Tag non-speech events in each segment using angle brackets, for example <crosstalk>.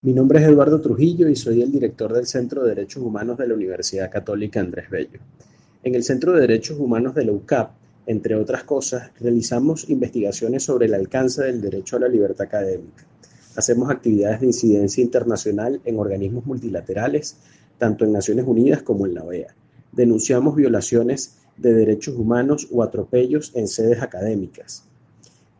Mi nombre es Eduardo Trujillo y soy el director del Centro de Derechos Humanos de la Universidad Católica Andrés Bello. En el Centro de Derechos Humanos de la UCAP, entre otras cosas, realizamos investigaciones sobre el alcance del derecho a la libertad académica. Hacemos actividades de incidencia internacional en organismos multilaterales, tanto en Naciones Unidas como en la OEA. Denunciamos violaciones de derechos humanos o atropellos en sedes académicas.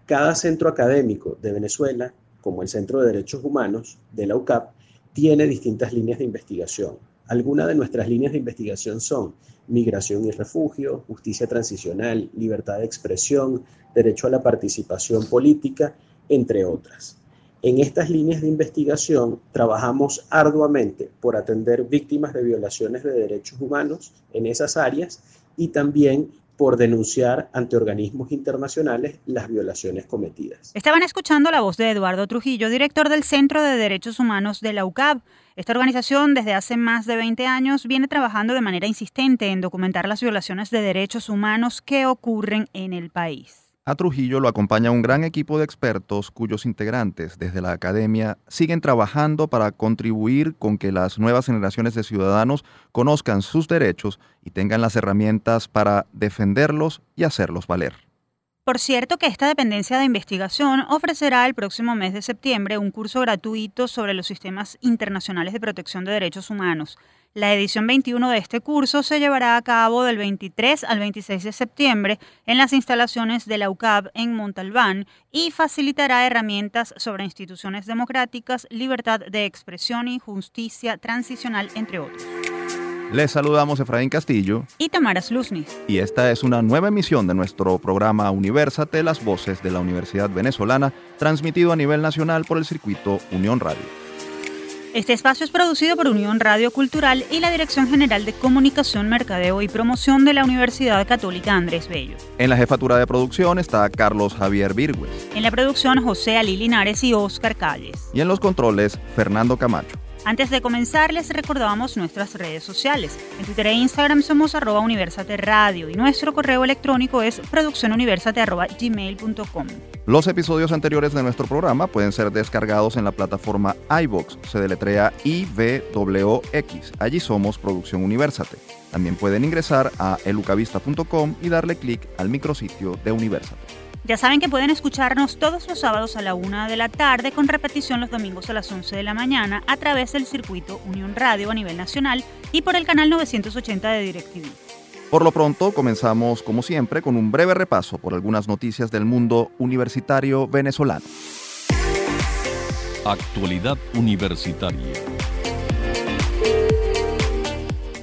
Cada centro académico de Venezuela como el Centro de Derechos Humanos de la UCAP, tiene distintas líneas de investigación. Algunas de nuestras líneas de investigación son migración y refugio, justicia transicional, libertad de expresión, derecho a la participación política, entre otras. En estas líneas de investigación trabajamos arduamente por atender víctimas de violaciones de derechos humanos en esas áreas y también por denunciar ante organismos internacionales las violaciones cometidas. Estaban escuchando la voz de Eduardo Trujillo, director del Centro de Derechos Humanos de la UCAB. Esta organización desde hace más de 20 años viene trabajando de manera insistente en documentar las violaciones de derechos humanos que ocurren en el país. A Trujillo lo acompaña un gran equipo de expertos cuyos integrantes desde la academia siguen trabajando para contribuir con que las nuevas generaciones de ciudadanos conozcan sus derechos y tengan las herramientas para defenderlos y hacerlos valer. Por cierto que esta dependencia de investigación ofrecerá el próximo mes de septiembre un curso gratuito sobre los sistemas internacionales de protección de derechos humanos. La edición 21 de este curso se llevará a cabo del 23 al 26 de septiembre en las instalaciones de la UCAB en Montalbán y facilitará herramientas sobre instituciones democráticas, libertad de expresión y justicia transicional, entre otros. Les saludamos Efraín Castillo y Tamara Sluznis. Y esta es una nueva emisión de nuestro programa Universate, las voces de la Universidad Venezolana, transmitido a nivel nacional por el circuito Unión Radio. Este espacio es producido por Unión Radio Cultural y la Dirección General de Comunicación, Mercadeo y Promoción de la Universidad Católica Andrés Bello. En la jefatura de producción está Carlos Javier Virgües. En la producción José Ali Linares y Oscar Calles. Y en los controles Fernando Camacho. Antes de comenzar, les recordamos nuestras redes sociales. En Twitter e Instagram somos arroba Universate Radio y nuestro correo electrónico es produccionuniversate.gmail.com. Los episodios anteriores de nuestro programa pueden ser descargados en la plataforma iVox, se deletrea IVWX. Allí somos Producción Universate. También pueden ingresar a elucavista.com y darle clic al micrositio de Universate. Ya saben que pueden escucharnos todos los sábados a la una de la tarde con repetición los domingos a las 11 de la mañana a través del circuito Unión Radio a nivel nacional y por el canal 980 de DirecTV. Por lo pronto, comenzamos como siempre con un breve repaso por algunas noticias del mundo universitario venezolano. Actualidad universitaria.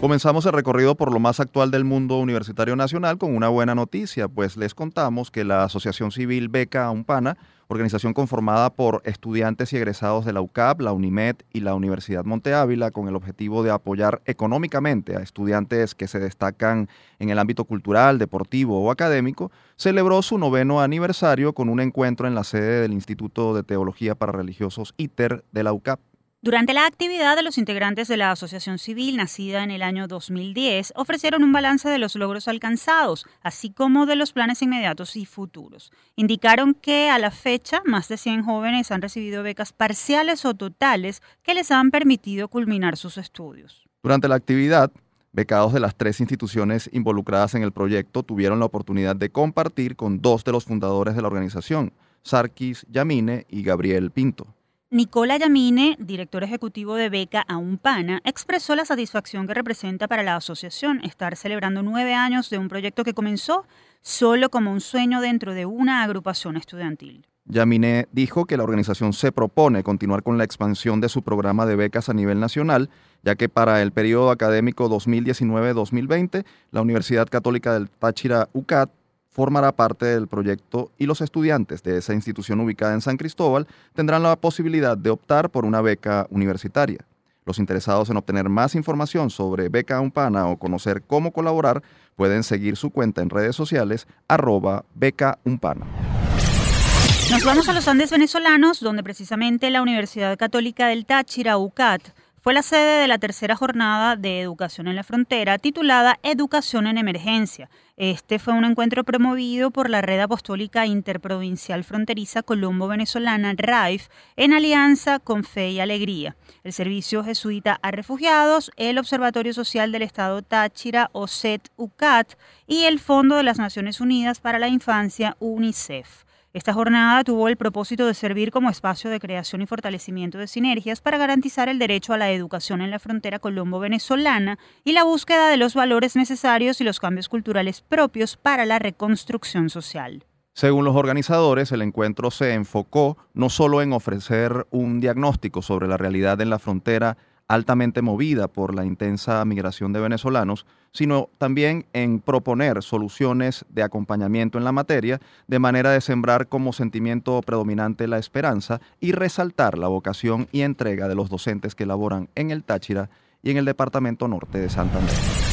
Comenzamos el recorrido por lo más actual del mundo universitario nacional con una buena noticia, pues les contamos que la Asociación Civil Beca Umpana, organización conformada por estudiantes y egresados de la UCAP, la UNIMED y la Universidad Monte Ávila, con el objetivo de apoyar económicamente a estudiantes que se destacan en el ámbito cultural, deportivo o académico, celebró su noveno aniversario con un encuentro en la sede del Instituto de Teología para Religiosos ITER de la UCAP. Durante la actividad, los integrantes de la Asociación Civil, nacida en el año 2010, ofrecieron un balance de los logros alcanzados, así como de los planes inmediatos y futuros. Indicaron que a la fecha, más de 100 jóvenes han recibido becas parciales o totales que les han permitido culminar sus estudios. Durante la actividad, becados de las tres instituciones involucradas en el proyecto tuvieron la oportunidad de compartir con dos de los fundadores de la organización, Sarkis Yamine y Gabriel Pinto. Nicola Yamine, director ejecutivo de Beca a Umpana, expresó la satisfacción que representa para la asociación estar celebrando nueve años de un proyecto que comenzó solo como un sueño dentro de una agrupación estudiantil. Yamine dijo que la organización se propone continuar con la expansión de su programa de becas a nivel nacional, ya que para el periodo académico 2019-2020, la Universidad Católica del Táchira UCAT formará parte del proyecto y los estudiantes de esa institución ubicada en San Cristóbal tendrán la posibilidad de optar por una beca universitaria. Los interesados en obtener más información sobre Beca Umpana o conocer cómo colaborar pueden seguir su cuenta en redes sociales arroba Beca Umpana. Nos vamos a los Andes venezolanos, donde precisamente la Universidad Católica del Táchira, UCAT, fue la sede de la tercera jornada de Educación en la Frontera titulada Educación en Emergencia. Este fue un encuentro promovido por la Red Apostólica Interprovincial Fronteriza Colombo-Venezolana, RAIF, en alianza con Fe y Alegría, el Servicio Jesuita a Refugiados, el Observatorio Social del Estado Táchira, OSET-UCAT, y el Fondo de las Naciones Unidas para la Infancia, UNICEF. Esta jornada tuvo el propósito de servir como espacio de creación y fortalecimiento de sinergias para garantizar el derecho a la educación en la frontera colombo-venezolana y la búsqueda de los valores necesarios y los cambios culturales propios para la reconstrucción social. Según los organizadores, el encuentro se enfocó no solo en ofrecer un diagnóstico sobre la realidad en la frontera altamente movida por la intensa migración de venezolanos, sino también en proponer soluciones de acompañamiento en la materia, de manera de sembrar como sentimiento predominante la esperanza y resaltar la vocación y entrega de los docentes que laboran en el Táchira y en el Departamento Norte de Santander.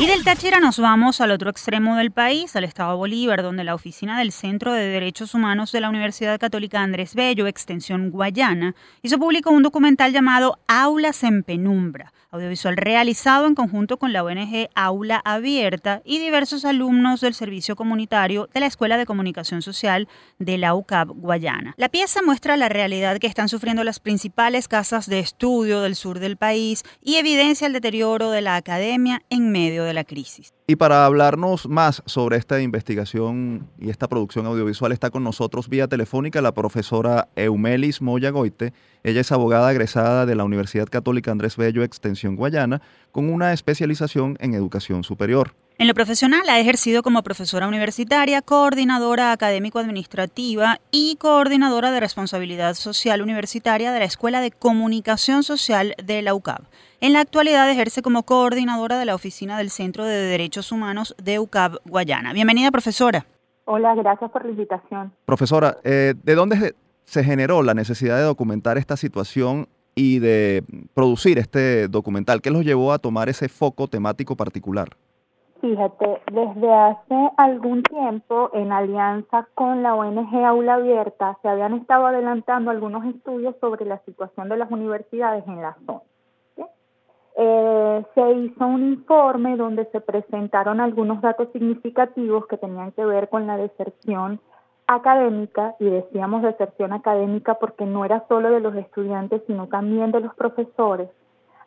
Y del Táchira nos vamos al otro extremo del país, al estado Bolívar, donde la oficina del Centro de Derechos Humanos de la Universidad Católica Andrés Bello, extensión Guayana, hizo público un documental llamado Aulas en Penumbra, audiovisual realizado en conjunto con la ONG Aula Abierta y diversos alumnos del servicio comunitario de la Escuela de Comunicación Social de la UCAP Guayana. La pieza muestra la realidad que están sufriendo las principales casas de estudio del sur del país y evidencia el deterioro de la academia en medio de la crisis. Y para hablarnos más sobre esta investigación y esta producción audiovisual está con nosotros vía telefónica la profesora Eumelis Moya Goite. Ella es abogada egresada de la Universidad Católica Andrés Bello Extensión Guayana con una especialización en educación superior. En lo profesional ha ejercido como profesora universitaria, coordinadora académico-administrativa y coordinadora de responsabilidad social universitaria de la Escuela de Comunicación Social de la UCAB. En la actualidad ejerce como coordinadora de la oficina del Centro de Derechos Humanos de UCAB Guayana. Bienvenida, profesora. Hola, gracias por la invitación. Profesora, eh, ¿de dónde se generó la necesidad de documentar esta situación y de producir este documental? ¿Qué los llevó a tomar ese foco temático particular? Fíjate, desde hace algún tiempo, en alianza con la ONG Aula Abierta, se habían estado adelantando algunos estudios sobre la situación de las universidades en la zona. Eh, se hizo un informe donde se presentaron algunos datos significativos que tenían que ver con la deserción académica, y decíamos deserción académica porque no era solo de los estudiantes, sino también de los profesores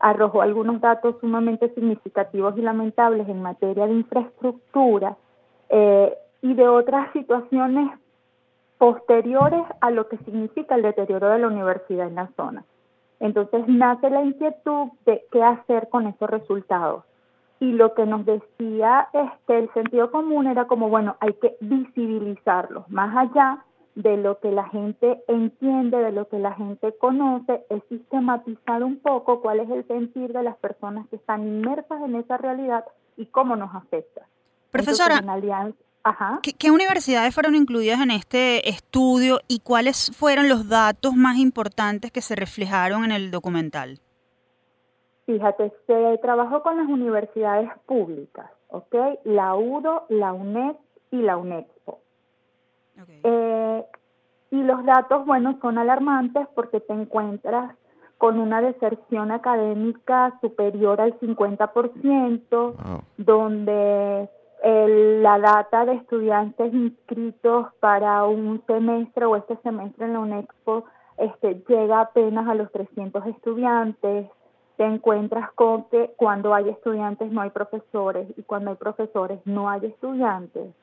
arrojó algunos datos sumamente significativos y lamentables en materia de infraestructura eh, y de otras situaciones posteriores a lo que significa el deterioro de la universidad en la zona. Entonces nace la inquietud de qué hacer con esos resultados. Y lo que nos decía este, el sentido común era como, bueno, hay que visibilizarlos, más allá de lo que la gente entiende, de lo que la gente conoce, es sistematizar un poco cuál es el sentir de las personas que están inmersas en esa realidad y cómo nos afecta. Profesora, ¿qué, universidades fueron incluidas en este estudio y cuáles fueron los datos más importantes que se reflejaron en el documental? Fíjate, se trabajó con las universidades públicas, ¿ok? La UDO, la UNED y la Eh, y los datos, bueno, son alarmantes porque te encuentras con una deserción académica superior al 50%, donde la data de estudiantes inscritos para un semestre o este semestre en la UNEXPO este, llega apenas a los 300 estudiantes. Te encuentras con que cuando hay estudiantes no hay profesores y cuando hay profesores no hay estudiantes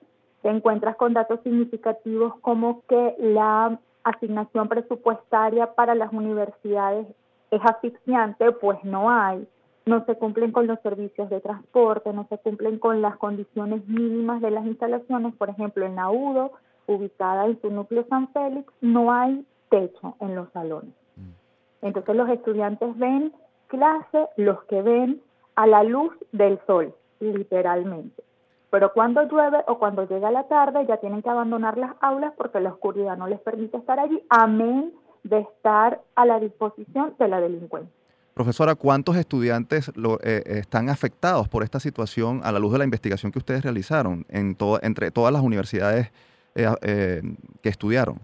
te encuentras con datos significativos como que la asignación presupuestaria para las universidades es asfixiante, pues no hay, no se cumplen con los servicios de transporte, no se cumplen con las condiciones mínimas de las instalaciones, por ejemplo, en la UDO, ubicada en su núcleo San Félix, no hay techo en los salones. Mm. Entonces los estudiantes ven clase, los que ven a la luz del sol, literalmente. Pero cuando llueve o cuando llega la tarde ya tienen que abandonar las aulas porque la oscuridad no les permite estar allí, amén de estar a la disposición de la delincuencia. Profesora, ¿cuántos estudiantes lo, eh, están afectados por esta situación a la luz de la investigación que ustedes realizaron en entre todas las universidades eh, eh, que estudiaron?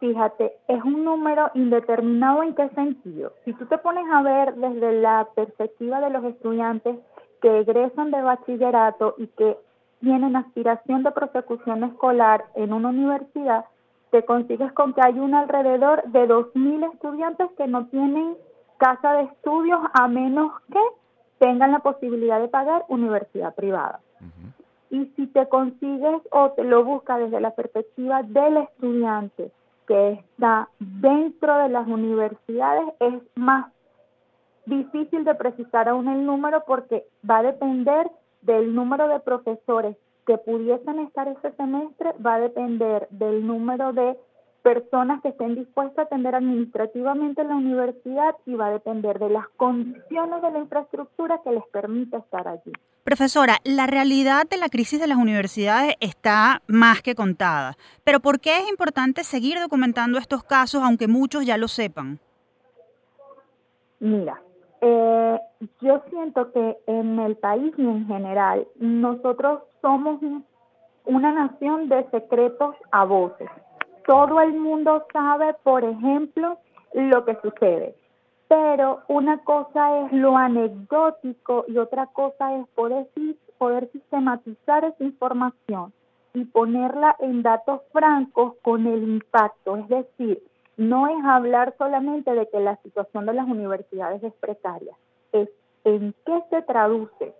fíjate, es un número indeterminado en qué sentido. Si tú te pones a ver desde la perspectiva de los estudiantes que egresan de bachillerato y que tienen aspiración de prosecución escolar en una universidad, te consigues con que hay un alrededor de 2.000 estudiantes que no tienen casa de estudios a menos que tengan la posibilidad de pagar universidad privada. Y si te consigues o te lo buscas desde la perspectiva del estudiante que está dentro de las universidades, es más difícil de precisar aún el número porque va a depender del número de profesores que pudiesen estar ese semestre, va a depender del número de personas que estén dispuestas a atender administrativamente la universidad y va a depender de las condiciones de la infraestructura que les permita estar allí. Profesora, la realidad de la crisis de las universidades está más que contada, pero ¿por qué es importante seguir documentando estos casos aunque muchos ya lo sepan? Mira, eh, yo siento que en el país y en general nosotros somos una nación de secretos a voces todo el mundo sabe, por ejemplo, lo que sucede. Pero una cosa es lo anecdótico y otra cosa es poder, poder sistematizar esa información y ponerla en datos francos con el impacto. Es decir, no es hablar solamente de que la situación de las universidades es precaria, es en qué se traduce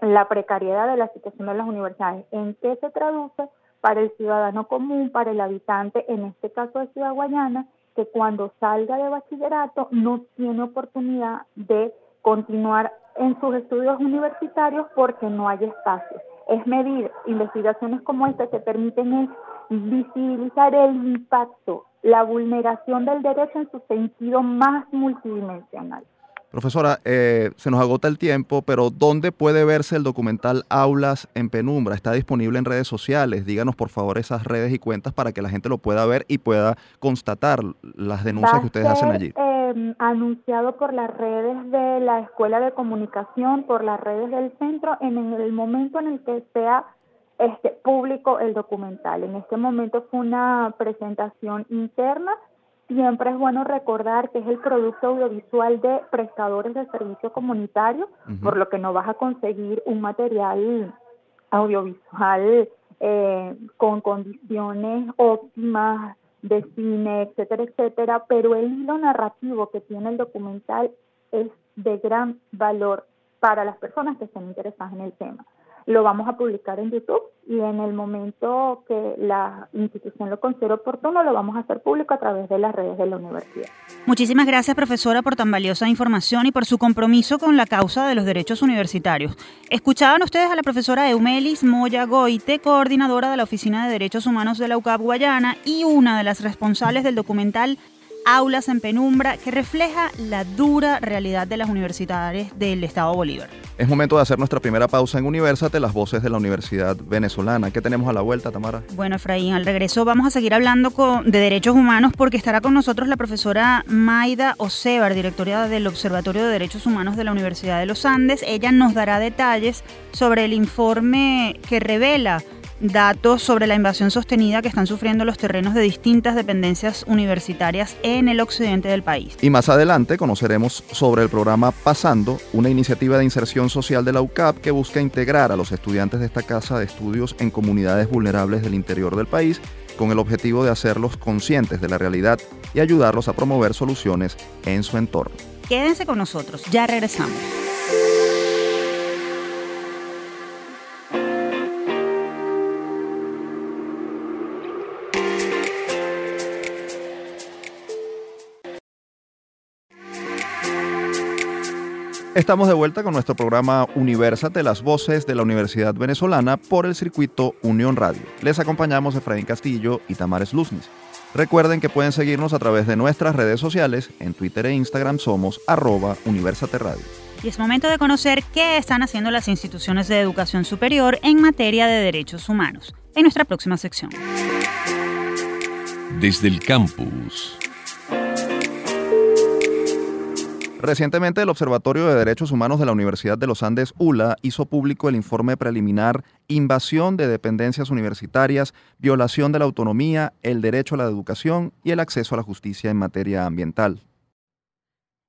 la precariedad de la situación de las universidades, en qué se traduce para el ciudadano común, para el habitante, en este caso de Ciudad Guayana, que cuando salga de bachillerato no tiene oportunidad de continuar en sus estudios universitarios porque no hay espacio. Es medir investigaciones como esta que permiten visibilizar el impacto, la vulneración del derecho en su sentido más multidimensional. Profesora, eh, se nos agota el tiempo, pero ¿dónde puede verse el documental Aulas en Penumbra? ¿Está disponible en redes sociales? Díganos por favor esas redes y cuentas para que la gente lo pueda ver y pueda constatar las denuncias que ustedes hacen allí. Eh, anunciado por las redes de la Escuela de Comunicación, por las redes del centro, en el momento en el que sea este público el documental. En este momento fue una presentación interna. Siempre es bueno recordar que es el producto audiovisual de prestadores de servicio comunitario, por lo que no vas a conseguir un material audiovisual eh, con condiciones óptimas de cine, etcétera, etcétera, pero el hilo narrativo que tiene el documental es de gran valor para las personas que estén interesadas en el tema lo vamos a publicar en YouTube y en el momento que la institución lo considere oportuno lo vamos a hacer público a través de las redes de la universidad. Muchísimas gracias profesora por tan valiosa información y por su compromiso con la causa de los derechos universitarios. Escuchaban ustedes a la profesora Eumelis Moya Goite, coordinadora de la Oficina de Derechos Humanos de la UCAP Guayana y una de las responsables del documental Aulas en Penumbra, que refleja la dura realidad de las universidades del Estado Bolívar. Es momento de hacer nuestra primera pausa en Universate, las voces de la Universidad Venezolana. ¿Qué tenemos a la vuelta, Tamara? Bueno, Efraín, al regreso vamos a seguir hablando de derechos humanos porque estará con nosotros la profesora Maida Osebar, directora del Observatorio de Derechos Humanos de la Universidad de los Andes. Ella nos dará detalles sobre el informe que revela datos sobre la invasión sostenida que están sufriendo los terrenos de distintas dependencias universitarias en el occidente del país. Y más adelante conoceremos sobre el programa Pasando, una iniciativa de inserción social de la UCAP que busca integrar a los estudiantes de esta casa de estudios en comunidades vulnerables del interior del país con el objetivo de hacerlos conscientes de la realidad y ayudarlos a promover soluciones en su entorno. Quédense con nosotros, ya regresamos. Estamos de vuelta con nuestro programa Universate, las voces de la Universidad Venezolana por el circuito Unión Radio. Les acompañamos Efraín Castillo y Tamares Luznis. Recuerden que pueden seguirnos a través de nuestras redes sociales. En Twitter e Instagram somos arroba Universate Radio. Y es momento de conocer qué están haciendo las instituciones de educación superior en materia de derechos humanos. En nuestra próxima sección. Desde el campus. Recientemente el Observatorio de Derechos Humanos de la Universidad de los Andes, ULA, hizo público el informe preliminar Invasión de dependencias universitarias, violación de la autonomía, el derecho a la educación y el acceso a la justicia en materia ambiental.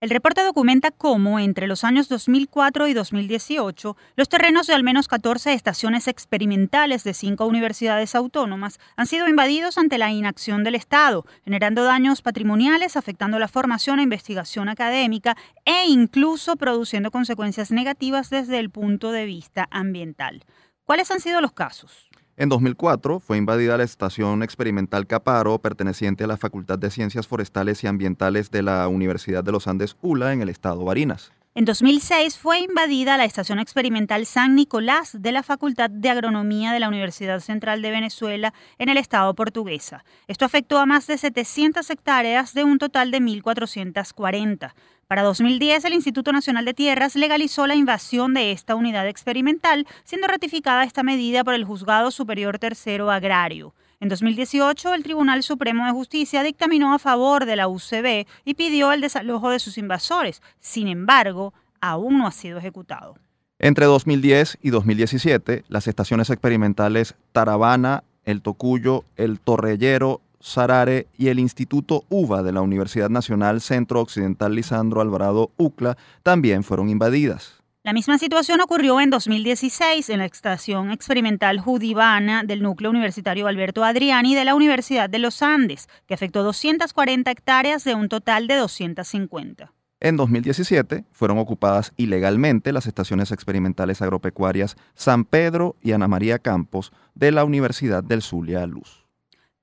El reporte documenta cómo, entre los años 2004 y 2018, los terrenos de al menos 14 estaciones experimentales de cinco universidades autónomas han sido invadidos ante la inacción del Estado, generando daños patrimoniales, afectando la formación e investigación académica e incluso produciendo consecuencias negativas desde el punto de vista ambiental. ¿Cuáles han sido los casos? En 2004 fue invadida la estación experimental Caparo, perteneciente a la Facultad de Ciencias Forestales y Ambientales de la Universidad de los Andes ULA en el estado Barinas. En 2006 fue invadida la estación experimental San Nicolás de la Facultad de Agronomía de la Universidad Central de Venezuela en el estado portuguesa. Esto afectó a más de 700 hectáreas de un total de 1.440. Para 2010, el Instituto Nacional de Tierras legalizó la invasión de esta unidad experimental, siendo ratificada esta medida por el Juzgado Superior Tercero Agrario. En 2018, el Tribunal Supremo de Justicia dictaminó a favor de la UCB y pidió el desalojo de sus invasores. Sin embargo, aún no ha sido ejecutado. Entre 2010 y 2017, las estaciones experimentales Taravana, El Tocuyo, El Torrellero Sarare y el Instituto UVA de la Universidad Nacional Centro Occidental Lisandro Alvarado UCLA también fueron invadidas. La misma situación ocurrió en 2016 en la estación experimental Judivana del núcleo universitario Alberto Adriani de la Universidad de los Andes, que afectó 240 hectáreas de un total de 250. En 2017 fueron ocupadas ilegalmente las estaciones experimentales agropecuarias San Pedro y Ana María Campos de la Universidad del Zulia Luz.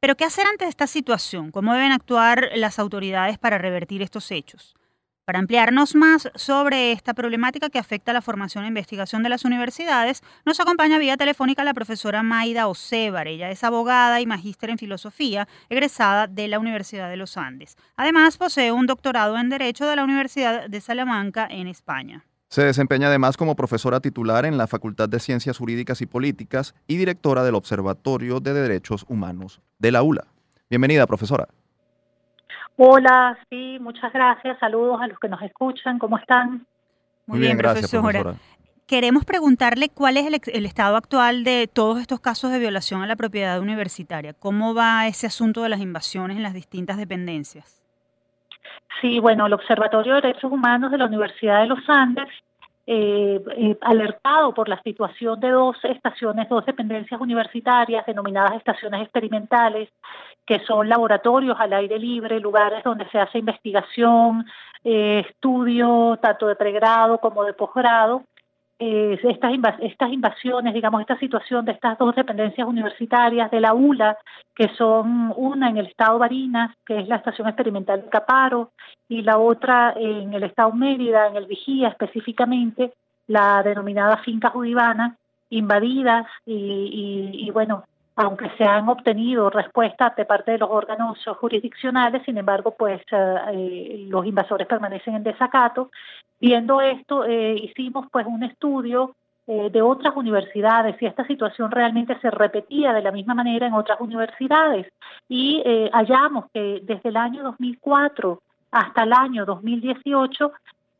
Pero ¿qué hacer ante esta situación? ¿Cómo deben actuar las autoridades para revertir estos hechos? Para ampliarnos más sobre esta problemática que afecta a la formación e investigación de las universidades, nos acompaña vía telefónica la profesora Maida Osebar. Ella es abogada y magíster en filosofía, egresada de la Universidad de los Andes. Además, posee un doctorado en Derecho de la Universidad de Salamanca en España. Se desempeña además como profesora titular en la Facultad de Ciencias Jurídicas y Políticas y directora del Observatorio de Derechos Humanos de la ULA. Bienvenida, profesora. Hola, sí, muchas gracias. Saludos a los que nos escuchan. ¿Cómo están? Muy, bien, profesora. Queremos preguntarle cuál es el, el, estado actual de todos estos casos de violación a la propiedad universitaria. ¿Cómo va ese asunto de las invasiones en las distintas dependencias? Sí, bueno, el Observatorio de Derechos Humanos de la Universidad de los Andes, eh, eh, alertado por la situación de dos estaciones, dos dependencias universitarias denominadas estaciones experimentales, que son laboratorios al aire libre, lugares donde se hace investigación, eh, estudio, tanto de pregrado como de posgrado, estas, estas invasiones, digamos, esta situación de estas dos dependencias universitarias de la ULA, que son una en el estado Barinas, que es la estación experimental de Caparo, y la otra en el estado Mérida, en el Vigía específicamente, la denominada finca judivana, invadidas y, y bueno, aunque se han obtenido respuestas de parte de los órganos jurisdiccionales, sin embargo, pues eh, eh, los invasores permanecen en desacato. Viendo esto, eh, hicimos pues un estudio de otras universidades si esta situación realmente se repetía de la misma manera en otras universidades y hallamos que desde el año 2004 hasta el año 2018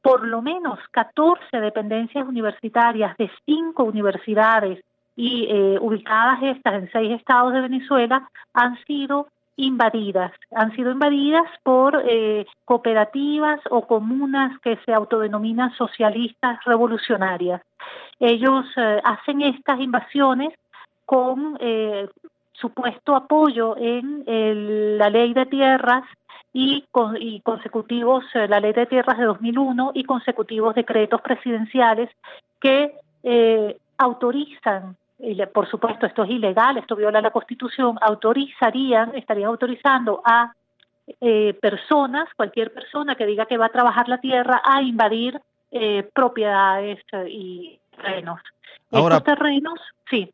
por lo menos 14 dependencias universitarias de cinco universidades y eh, ubicadas estas en seis estados de Venezuela han sido invadidas, han sido invadidas por eh, cooperativas o comunas que se autodenominan socialistas revolucionarias. Ellos eh, hacen estas invasiones con supuesto apoyo en la ley de tierras y, y consecutivos, la ley de tierras de 2001 y consecutivos decretos presidenciales que autorizan por supuesto esto es ilegal, esto viola la Constitución, autorizarían, estarían autorizando a eh, personas, cualquier persona que diga que va a trabajar la tierra, a invadir eh, propiedades eh, y terrenos. Ahora, Estos terrenos, sí.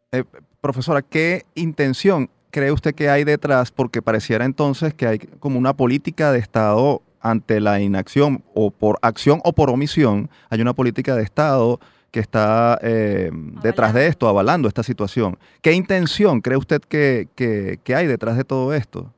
profesora, ¿qué intención cree usted que hay detrás? Porque pareciera entonces que hay como una política de Estado ante la inacción o por acción o por omisión, hay una política de Estado que está eh, detrás de esto, avalando esta situación. ¿Qué intención cree usted que, que, hay detrás de todo esto?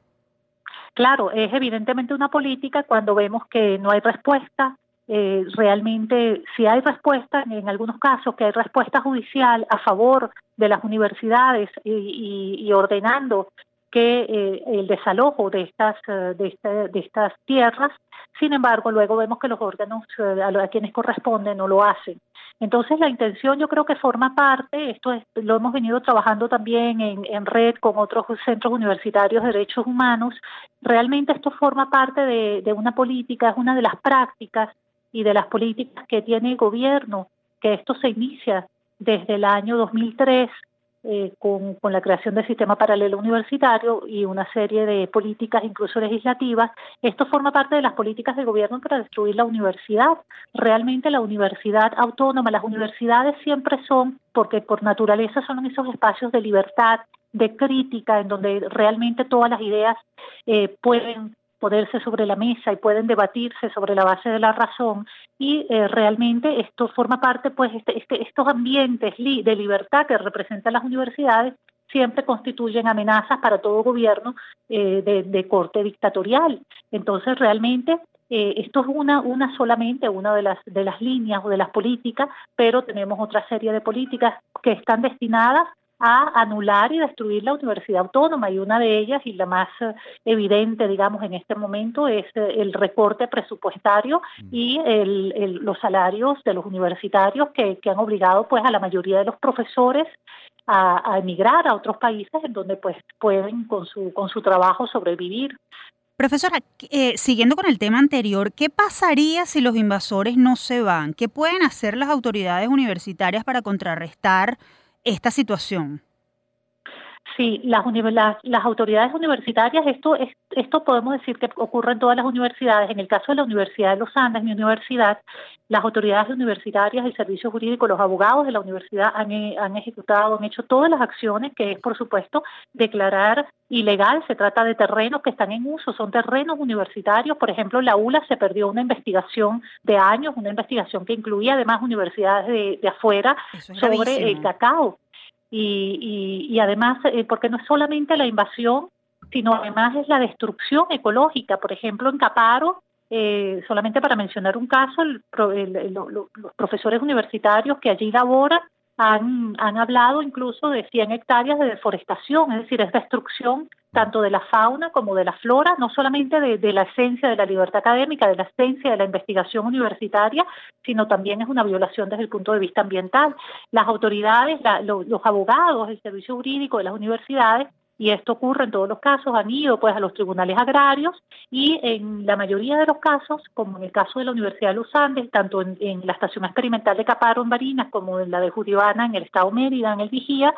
Claro, es evidentemente una política cuando vemos que no hay respuesta eh, realmente si hay respuesta, en algunos casos que hay respuesta judicial a favor de las universidades y, ordenando que eh, el desalojo de estas eh, de, de, estas tierras, sin embargo, luego vemos que los órganos a, quienes corresponden no lo hacen. Entonces, la intención yo creo que forma parte, esto lo hemos venido trabajando también en, en, red con otros centros universitarios de derechos humanos, realmente esto forma parte de, de una política, es una de las prácticas y de las políticas que tiene el gobierno, que esto se inicia desde el año 2003 eh, con, con, la creación del sistema paralelo universitario y una serie de políticas, incluso legislativas. Esto forma parte de las políticas del gobierno para destruir la universidad. Realmente la universidad autónoma, las universidades siempre son, porque por naturaleza son esos espacios de libertad, de crítica, en donde realmente todas las ideas eh, pueden ponerse sobre la mesa y pueden debatirse sobre la base de la razón y eh, realmente esto forma parte pues este, este, estos ambientes de libertad que representan las universidades siempre constituyen amenazas para todo gobierno eh, de, corte dictatorial. Entonces realmente eh, esto es una una solamente una de las de las líneas o de las políticas pero tenemos otra serie de políticas que están destinadas a anular y destruir la universidad autónoma y una de ellas y la más eh, evidente digamos en este momento es eh, el recorte presupuestario mm. y el, los salarios de los universitarios que, que, han obligado pues a la mayoría de los profesores a, a, emigrar a otros países en donde pues pueden con su con su trabajo sobrevivir Profesora, eh, siguiendo con el tema anterior, ¿qué pasaría si los invasores no se van? ¿Qué pueden hacer las autoridades universitarias para contrarrestar esta situación? Sí, las, las, autoridades universitarias, esto, es, esto podemos decir que ocurre en todas las universidades. En el caso de la Universidad de los Andes, mi universidad, las autoridades universitarias, el servicio jurídico, los abogados de la universidad han, han ejecutado, han hecho todas las acciones que es, por supuesto, declarar ilegal. Se trata de terrenos que están en uso, son terrenos universitarios. Por ejemplo, la ULA se perdió una investigación de años, una investigación que incluía además universidades de, de afuera sobre el cacao y, y, además, eh, porque no es solamente la invasión, sino además es la destrucción ecológica. Por ejemplo, en Caparo, eh, solamente para mencionar un caso, el, los profesores universitarios que allí laboran han, han hablado incluso de 100 hectáreas de deforestación, es decir, es destrucción tanto de la fauna como de la flora, no solamente de, la esencia de la libertad académica, de la esencia de la investigación universitaria, sino también es una violación desde el punto de vista ambiental. Las autoridades, los abogados, el servicio jurídico de las universidades y esto ocurre en todos los casos, han ido pues a los tribunales agrarios y en la mayoría de los casos, como en el caso de la Universidad de los Andes, tanto en, la estación experimental de Caparo en Barinas como en la de Juribana en el estado Mérida, en el Vigía,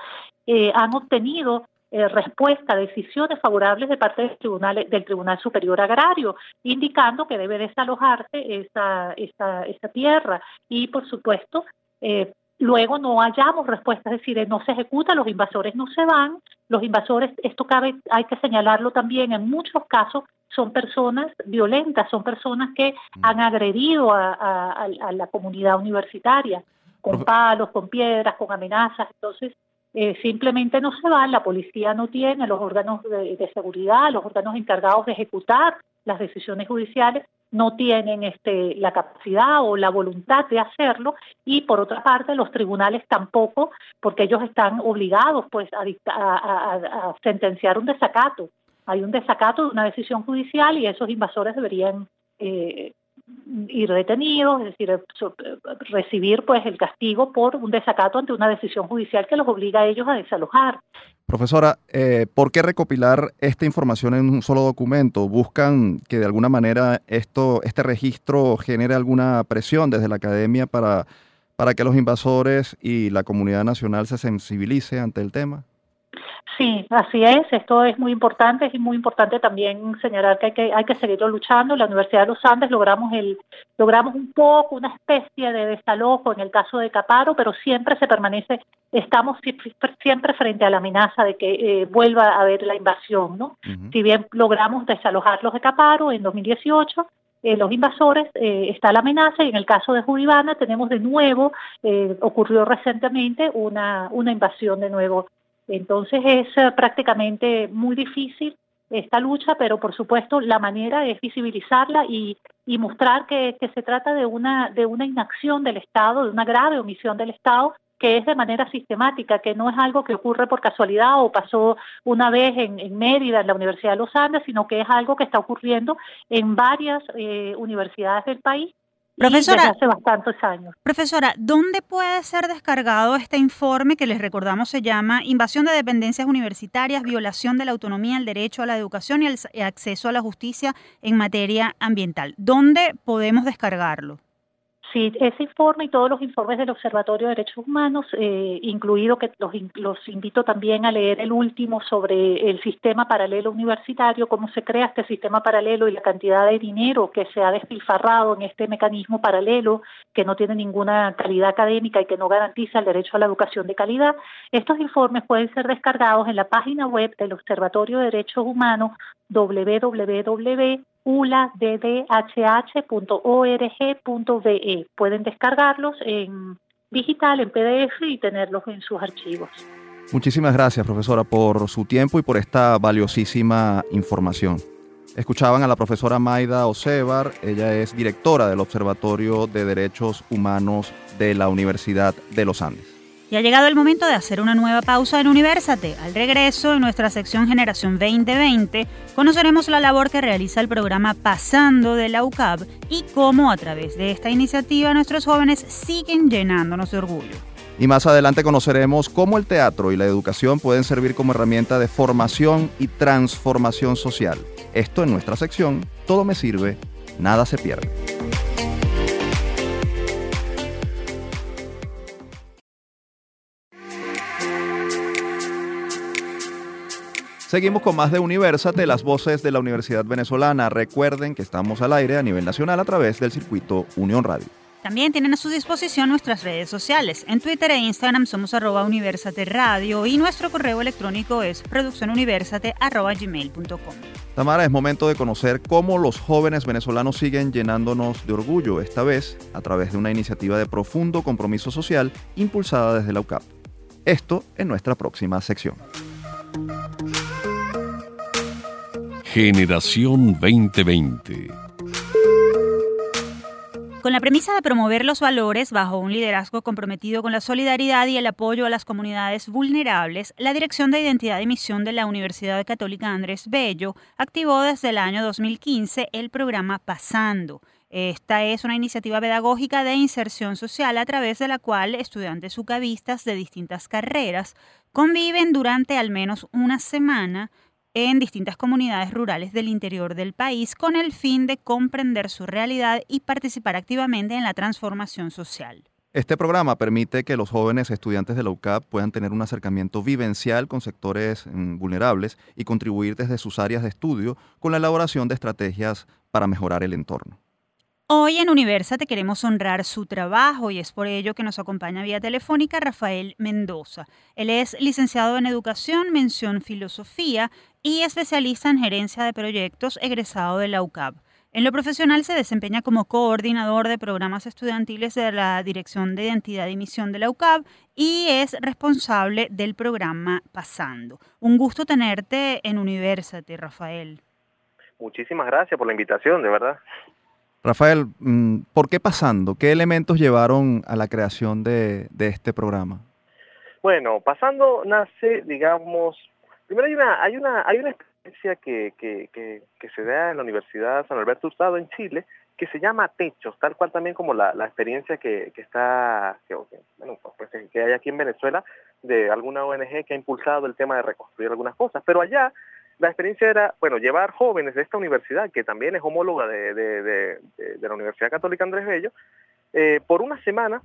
eh, han obtenido eh, respuesta, decisiones favorables de parte del Tribunal, del Tribunal Superior Agrario, indicando que debe desalojarse esa, esa, esa tierra. Y, por supuesto, eh, luego no hallamos respuesta, es decir, no se ejecuta, los invasores no se van, los invasores, esto cabe, hay que señalarlo también, en muchos casos son personas violentas, son personas que mm. han agredido a, la comunidad universitaria con palos, con piedras, con amenazas, entonces eh, simplemente no se van, la policía no tiene los órganos de seguridad, los órganos encargados de ejecutar las decisiones judiciales no tienen este, la capacidad o la voluntad de hacerlo y por otra parte los tribunales tampoco porque ellos están obligados pues a, a, sentenciar un desacato. Hay un desacato de una decisión judicial y esos invasores deberían eh, ir detenidos, es decir, recibir pues el castigo por un desacato ante una decisión judicial que los obliga a ellos a desalojar. Profesora, eh, ¿por qué recopilar esta información en un solo documento? ¿Buscan que de alguna manera esto, este registro genere alguna presión desde la academia para, para que los invasores y la comunidad nacional se sensibilice ante el tema? Sí, así es. Esto es muy importante. Es muy importante también señalar que hay que, hay que seguirlo luchando. En la Universidad de los Andes logramos el logramos un poco una especie de desalojo en el caso de Caparo, pero siempre se permanece, estamos siempre frente a la amenaza de que eh, vuelva a haber la invasión, ¿no? Si bien logramos desalojarlos de Caparo en 2018, eh, los invasores, eh, está la amenaza y en el caso de Juribana tenemos de nuevo, eh, ocurrió recientemente una, una invasión de nuevo entonces es eh, prácticamente muy difícil esta lucha, pero por supuesto la manera es visibilizarla y, mostrar que, que, se trata de una, de una inacción del Estado, de una grave omisión del Estado, que es de manera sistemática, que no es algo que ocurre por casualidad o pasó una vez en, en Mérida, en la Universidad de los Andes, sino que es algo que está ocurriendo en varias eh, universidades del país Profesora, hace bastantes años. Profesora, ¿dónde puede ser descargado este informe que les recordamos se llama Invasión de dependencias universitarias, violación de la autonomía, el derecho a la educación y el acceso a la justicia en materia ambiental? ¿Dónde podemos descargarlo? Sí, ese informe y todos los informes del Observatorio de Derechos Humanos, eh, incluido que los, los invito también a leer el último sobre el sistema paralelo universitario, cómo se crea este sistema paralelo y la cantidad de dinero que se ha despilfarrado en este mecanismo paralelo que no tiene ninguna calidad académica y que no garantiza el derecho a la educación de calidad. Estos informes pueden ser descargados en la página web del Observatorio de Derechos Humanos www uladdhh.org.be. Pueden descargarlos en digital, en PDF y tenerlos en sus archivos. Muchísimas gracias, profesora, por su tiempo y por esta valiosísima información. Escuchaban a la profesora Maida Osebar, ella es directora del Observatorio de Derechos Humanos de la Universidad de los Andes. Y ha llegado el momento de hacer una nueva pausa en Universate. Al regreso, en nuestra sección Generación 2020, conoceremos la labor que realiza el programa Pasando de la UCAB y cómo a través de esta iniciativa nuestros jóvenes siguen llenándonos de orgullo. Y más adelante conoceremos cómo el teatro y la educación pueden servir como herramienta de formación y transformación social. Esto en nuestra sección Todo me sirve, nada se pierde. Seguimos con más de Universate, las voces de la Universidad Venezolana. Recuerden que estamos al aire a nivel nacional a través del circuito Unión Radio. También tienen a su disposición nuestras redes sociales. En Twitter e Instagram somos arroba Universate Radio y nuestro correo electrónico es produccionuniversate.gmail.com. Tamara, es momento de conocer cómo los jóvenes venezolanos siguen llenándonos de orgullo, esta vez a través de una iniciativa de profundo compromiso social impulsada desde la UCAP. Esto en nuestra próxima sección. Generación 2020. Con la premisa de promover los valores bajo un liderazgo comprometido con la solidaridad y el apoyo a las comunidades vulnerables, la Dirección de Identidad y Misión de la Universidad Católica Andrés Bello activó desde el año 2015 el programa Pasando. Esta es una iniciativa pedagógica de inserción social a través de la cual estudiantes ucavistas de distintas carreras conviven durante al menos una semana en distintas comunidades rurales del interior del país con el fin de comprender su realidad y participar activamente en la transformación social. Este programa permite que los jóvenes estudiantes de la UCAP puedan tener un acercamiento vivencial con sectores mm, vulnerables y contribuir desde sus áreas de estudio con la elaboración de estrategias para mejorar el entorno. Hoy en Universa te queremos honrar su trabajo y es por ello que nos acompaña vía telefónica Rafael Mendoza. Él es licenciado en Educación, mención Filosofía y especialista en gerencia de proyectos egresado de la UCAP. En lo profesional se desempeña como coordinador de programas estudiantiles de la Dirección de Identidad y Misión de la UCAP y es responsable del programa Pasando. Un gusto tenerte en Universate, Rafael. Muchísimas gracias por la invitación, de verdad. Rafael, mm, ¿por qué pasando? ¿Qué elementos llevaron a la creación de, este programa? Bueno, pasando nace, digamos, primero hay una, hay una, hay una experiencia que, se da en la Universidad San Alberto Hurtado en Chile, que se llama Techos, tal cual también como la, experiencia que, está, pues, que hay aquí en Venezuela de alguna ONG que ha impulsado el tema de reconstruir algunas cosas, pero allá la experiencia era, bueno, llevar jóvenes de esta universidad, que también es homóloga de, de, la Universidad Católica Andrés Bello, eh, por una semana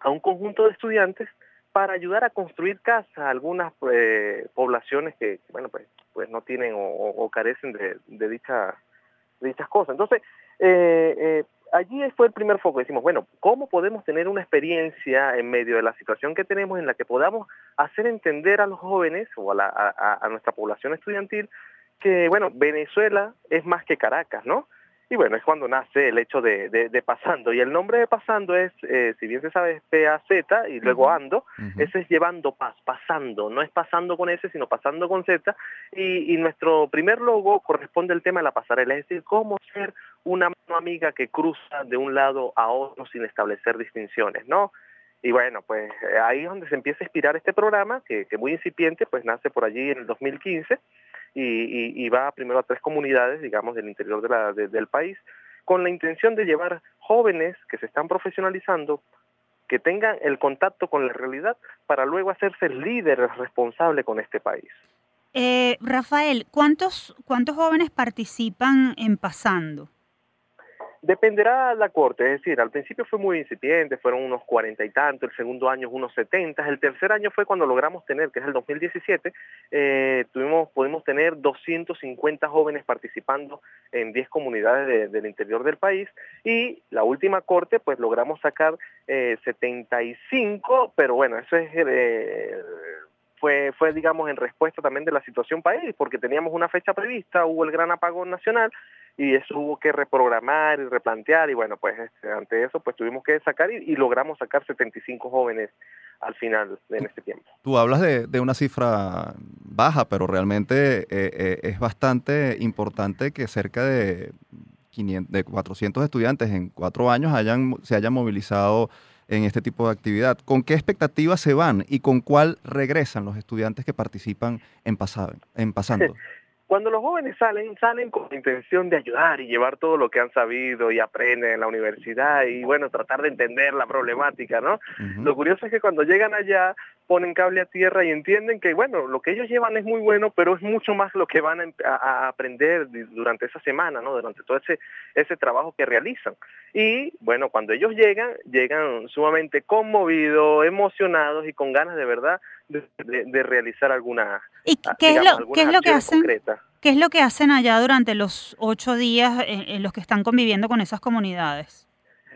a un conjunto de estudiantes para ayudar a construir casas a algunas eh, poblaciones que, bueno, pues, pues no tienen o, carecen de, de, dicha, de dichas cosas. Entonces, eh allí fue el primer foco. Decimos, bueno, ¿cómo podemos tener una experiencia en medio de la situación que tenemos en la que podamos hacer entender a los jóvenes o a, nuestra población estudiantil que, bueno, Venezuela es más que Caracas, ¿no? Y bueno, es cuando nace el hecho de, de, pasando. Y el nombre de pasando es, eh, si bien se sabe, es P-A-Z y luego ando, ese es llevando paz, pasando. No es pasando con S, sino pasando con Z. Y, y, nuestro primer logo corresponde al tema de la pasarela, es decir, cómo ser una mano amiga que cruza de un lado a otro sin establecer distinciones, ¿no? Y bueno, pues eh, ahí es donde se empieza a inspirar este programa, que, que muy incipiente, pues nace por allí en el 2015 y, y, va primero a tres comunidades, digamos, del interior de la, del país, con la intención de llevar jóvenes que se están profesionalizando, que tengan el contacto con la realidad para luego hacerse líderes responsables con este país. Eh, Rafael, ¿cuántos, ¿cuántos jóvenes participan en Pasando? Dependerá la corte, es decir, al principio fue muy incipiente, fueron unos cuarenta y tantos, el segundo año unos setenta, el tercer año fue cuando logramos tener, que es el 2017, eh, tuvimos, pudimos tener 250 jóvenes participando en 10 comunidades del interior del país y la última corte pues logramos sacar eh, 75, pero bueno, eso es... Eh, fue, fue, digamos, en respuesta también de la situación país, porque teníamos una fecha prevista, hubo el gran apagón nacional, y eso hubo que reprogramar y replantear y bueno, pues este, ante eso pues tuvimos que sacar y, logramos sacar 75 jóvenes al final en este tiempo. Tú hablas de, de una cifra baja, pero realmente eh, eh, es bastante importante que cerca de, 500, de 400 estudiantes en cuatro años hayan, se hayan movilizado en este tipo de actividad. ¿Con qué expectativas se van y con cuál regresan los estudiantes que participan en, pasado, en pasando? <laughs> Cuando los jóvenes salen, salen con la intención de ayudar y llevar todo lo que han sabido y aprenden en la universidad y bueno, tratar de entender la problemática, ¿no? Lo curioso es que cuando llegan allá ponen cable a tierra y entienden que bueno, lo que ellos llevan es muy bueno, pero es mucho más lo que van a, aprender durante esa semana, ¿no? Durante todo ese, ese trabajo que realizan. Y bueno, cuando ellos llegan, llegan sumamente conmovidos, emocionados y con ganas de verdad de, realizar alguna ¿Y ah, qué, es lo, ¿qué es lo que hacen? ¿Qué es lo que hacen allá durante los ocho días en, los que están conviviendo con esas comunidades?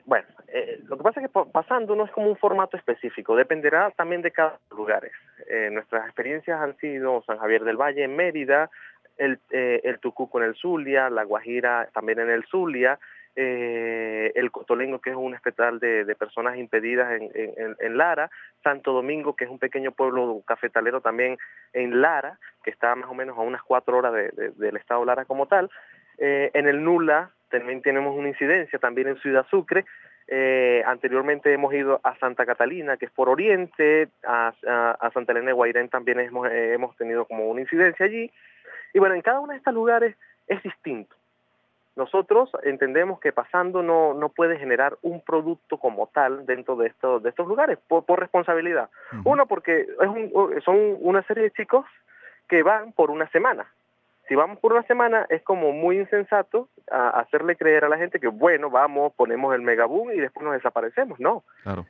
Bueno, eh, lo que pasa es que pasando no es como un formato específico, dependerá también de cada lugar. Eh, nuestras experiencias han sido San Javier del Valle en Mérida, el, eh, Tucuco en el Zulia, La Guajira también en el Zulia, el Cotolengo, que es un hospital de, personas impedidas en, Lara, Santo Domingo, que es un pequeño pueblo cafetalero también en Lara, que está más o menos a unas cuatro horas del estado Lara como tal. En el Nula también tenemos una incidencia, también en Ciudad Sucre. Eh, anteriormente hemos ido a Santa Catalina, que es por oriente, a, Santa Elena de Guairén también hemos, hemos tenido como una incidencia allí. Y bueno, en cada uno de estos lugares es distinto nosotros entendemos que pasando no, no puede generar un producto como tal dentro de estos, de estos lugares, por, responsabilidad. Uno, porque es un, son una serie de chicos que van por una semana si vamos por una semana es como muy insensato hacerle creer a la gente que bueno, vamos, ponemos el megaboom y después nos desaparecemos. No,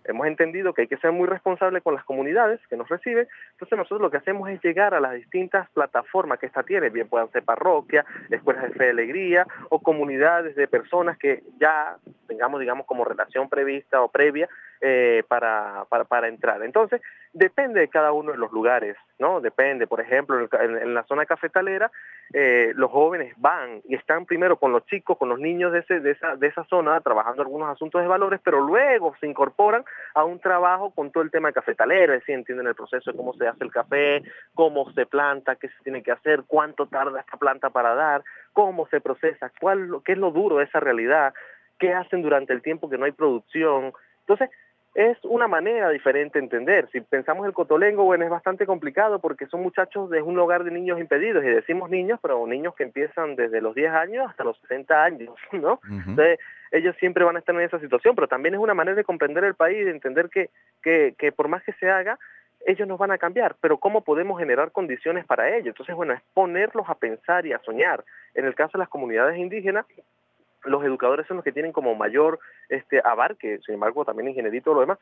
hemos entendido que hay que ser muy responsable con las comunidades que nos reciben, entonces nosotros lo que hacemos es llegar a las distintas plataformas que esta tiene, bien puedan ser parroquias, escuelas de fe y alegría o comunidades de personas que ya tengamos, digamos, como relación prevista o previa eh, para, para, entrar. Entonces, depende de cada uno de los lugares, ¿no? Depende, por ejemplo, en, la zona cafetalera, eh, los jóvenes van y están primero con los chicos, con los niños de, ese, de, esa, de esa zona, trabajando algunos asuntos de valores, pero luego se incorporan a un trabajo con todo el tema cafetalero, es decir, entienden el proceso de cómo se hace el café, cómo se planta, qué se tiene que hacer, cuánto tarda esta planta para dar, cómo se procesa, cuál, qué es lo duro de esa realidad, qué hacen durante el tiempo que no hay producción. Entonces, es una manera diferente de entender. Si pensamos el cotolengo, bueno, es bastante complicado porque son muchachos de un hogar de niños impedidos, y decimos niños, pero niños que empiezan desde los 10 años hasta los 60 años, <laughs> ¿no? Entonces, ellos siempre van a estar en esa situación, pero también es una manera de comprender el país, de entender que, que, que por más que se haga, ellos nos van a cambiar, pero ¿cómo podemos generar condiciones para ello? Entonces, bueno, es ponerlos a pensar y a soñar. En el caso de las comunidades indígenas, los educadores son los que tienen como mayor este abarque, sin embargo también ingeniería y lo demás,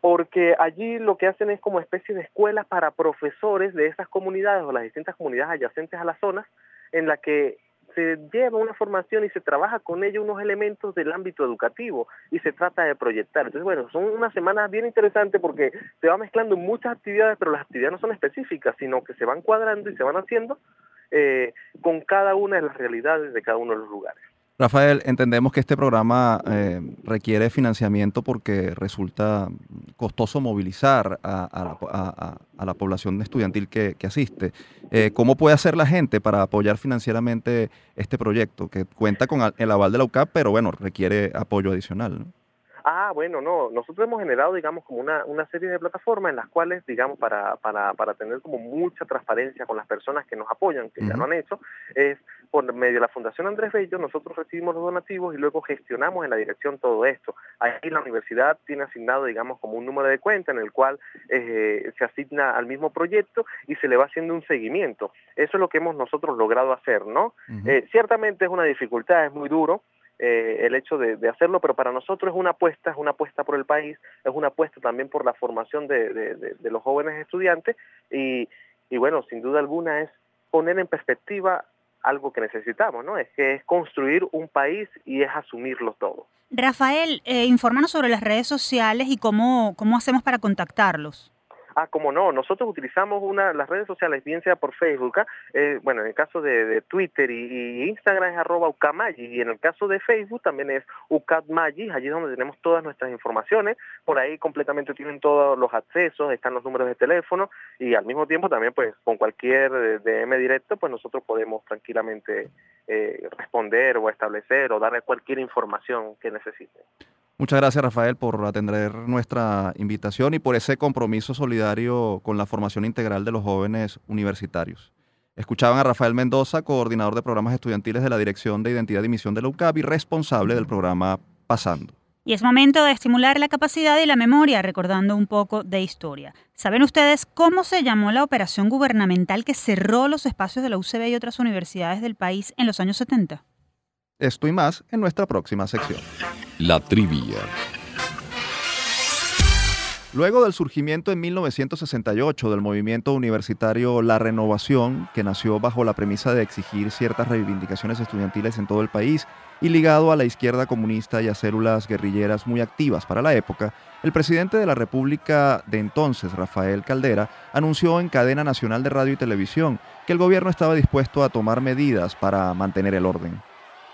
porque allí lo que hacen es como especie de escuelas para profesores de esas comunidades o las distintas comunidades adyacentes a las zonas en la que se lleva una formación y se trabaja con ellos unos elementos del ámbito educativo y se trata de proyectar. Entonces, bueno, son unas semanas bien interesantes porque se va mezclando muchas actividades, pero las actividades no son específicas, sino que se van cuadrando y se van haciendo eh, con cada una de las realidades de cada uno de los lugares. Rafael, entendemos que este programa eh, requiere financiamiento porque resulta costoso movilizar a, la, población estudiantil que, asiste. Eh, ¿Cómo puede hacer la gente para apoyar financieramente este proyecto que cuenta con el aval de la UCAP, pero bueno, requiere apoyo adicional? Ah, bueno, no, nosotros hemos generado, digamos, como una, una serie de plataformas en las cuales, digamos, para, para, para tener como mucha transparencia con las personas que nos apoyan, que ya lo han hecho, es por medio de la Fundación Andrés Bello, nosotros recibimos los donativos y luego gestionamos en la dirección todo esto. Ahí la universidad tiene asignado, digamos, como un número de cuenta en el cual eh, se asigna al mismo proyecto y se le va haciendo un seguimiento. Eso es lo que hemos nosotros logrado hacer, ¿no? eh, ciertamente es una dificultad, es muy duro, eh, el hecho de, hacerlo, pero para nosotros es una apuesta, es una apuesta por el país, es una apuesta también por la formación de, los jóvenes estudiantes y, bueno, sin duda alguna es poner en perspectiva algo que necesitamos, ¿no? Es que es construir un país y es asumirlo todo. Rafael, eh, infórmanos sobre las redes sociales y cómo, cómo hacemos para contactarlos. Ah, como no, nosotros utilizamos una, las redes sociales, bien sea por Facebook, ¿ah? eh, bueno, en el caso de, Twitter y, Instagram es arroba ucamagi, y en el caso de Facebook también es ucatmagi, allí es donde tenemos todas nuestras informaciones, por ahí completamente tienen todos los accesos, están los números de teléfono, y al mismo tiempo también pues con cualquier eh, DM directo, pues nosotros podemos tranquilamente eh, responder o establecer o darle cualquier información que necesiten. Muchas gracias Rafael por atender nuestra invitación y por ese compromiso solidario con la formación integral de los jóvenes universitarios. Escuchaban a Rafael Mendoza, coordinador de programas estudiantiles de la Dirección de Identidad y Misión de la UCAP y responsable del programa Pasando. Y es momento de estimular la capacidad y la memoria, recordando un poco de historia. ¿Saben ustedes cómo se llamó la operación gubernamental que cerró los espacios de la UCB y otras universidades del país en los años 70? Esto y más en nuestra próxima sección. La trivia. Luego del surgimiento en 1968 del movimiento universitario La Renovación, que nació bajo la premisa de exigir ciertas reivindicaciones estudiantiles en todo el país y ligado a la izquierda comunista y a células guerrilleras muy activas para la época, el presidente de la República de entonces, Rafael Caldera, anunció en cadena nacional de radio y televisión que el gobierno estaba dispuesto a tomar medidas para mantener el orden.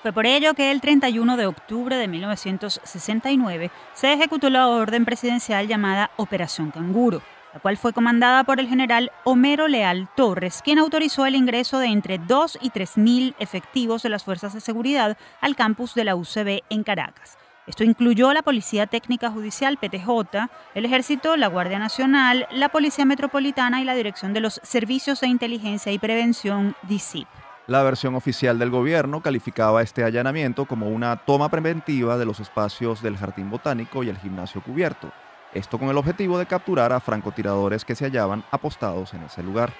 Fue por ello que el 31 de octubre de 1969 se ejecutó la orden presidencial llamada Operación Canguro, la cual fue comandada por el general Homero Leal Torres, quien autorizó el ingreso de entre 2 y 3 mil efectivos de las fuerzas de seguridad al campus de la UCB en Caracas. Esto incluyó la Policía Técnica Judicial PTJ, el Ejército, la Guardia Nacional, la Policía Metropolitana y la Dirección de los Servicios de Inteligencia y Prevención DICIP. La versión oficial del gobierno calificaba este allanamiento como una toma preventiva de los espacios del Jardín Botánico y el gimnasio cubierto, esto con el objetivo de capturar a francotiradores que se hallaban apostados en ese lugar.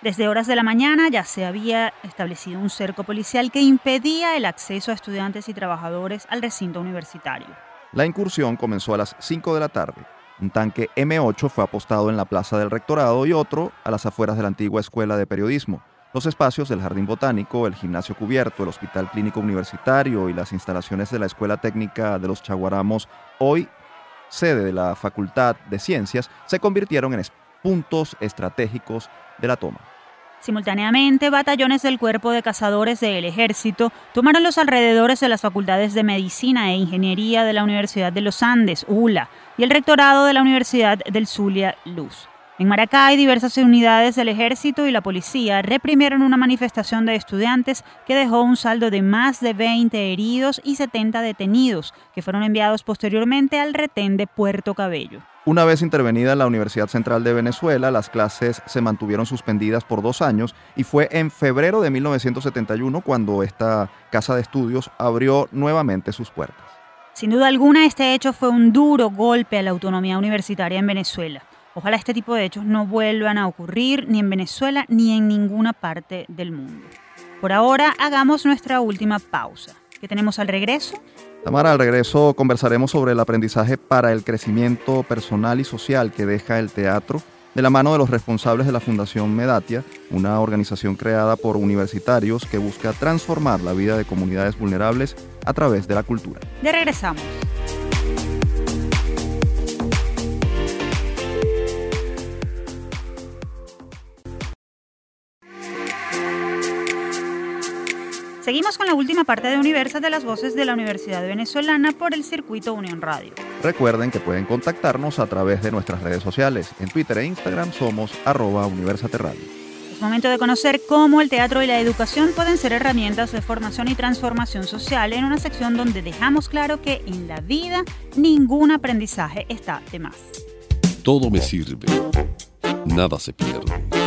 Desde horas de la mañana ya se había establecido un cerco policial que impedía el acceso a estudiantes y trabajadores al recinto universitario. La incursión comenzó a las 5 de la tarde. Un tanque M8 fue apostado en la plaza del rectorado y otro a las afueras de la antigua escuela de periodismo. Los espacios del Jardín Botánico, el gimnasio cubierto, el Hospital Clínico Universitario y las instalaciones de la Escuela Técnica de los Chaguaramos, hoy sede de la Facultad de Ciencias, se convirtieron en puntos estratégicos de la toma. Simultáneamente, batallones del Cuerpo de Cazadores del Ejército tomaron los alrededores de las facultades de Medicina e Ingeniería de la Universidad de los Andes, ULA, y el rectorado de la Universidad del Zulia, Luz. En Maracay, diversas unidades del ejército y la policía reprimieron una manifestación de estudiantes que dejó un saldo de más de 20 heridos y 70 detenidos, que fueron enviados posteriormente al retén de Puerto Cabello. Una vez intervenida la Universidad Central de Venezuela, las clases se mantuvieron suspendidas por dos años y fue en febrero de 1971 cuando esta casa de estudios abrió nuevamente sus puertas. Sin duda alguna, este hecho fue un duro golpe a la autonomía universitaria en Venezuela. Ojalá este tipo de hechos no vuelvan a ocurrir ni en Venezuela ni en ninguna parte del mundo. Por ahora, hagamos nuestra última pausa. ¿Qué tenemos al regreso? Tamara, al regreso conversaremos sobre el aprendizaje para el crecimiento personal y social que deja el teatro de la mano de los responsables de la Fundación Medatia, una organización creada por universitarios que busca transformar la vida de comunidades vulnerables a través de la cultura. Ya regresamos. Seguimos con la última parte de Universa de las Voces de la Universidad Venezolana por el circuito Unión Radio. Recuerden que pueden contactarnos a través de nuestras redes sociales. En Twitter e Instagram somos arroba Radio. Es momento de conocer cómo el teatro y la educación pueden ser herramientas de formación y transformación social en una sección donde dejamos claro que en la vida ningún aprendizaje está de más. Todo me sirve, nada se pierde.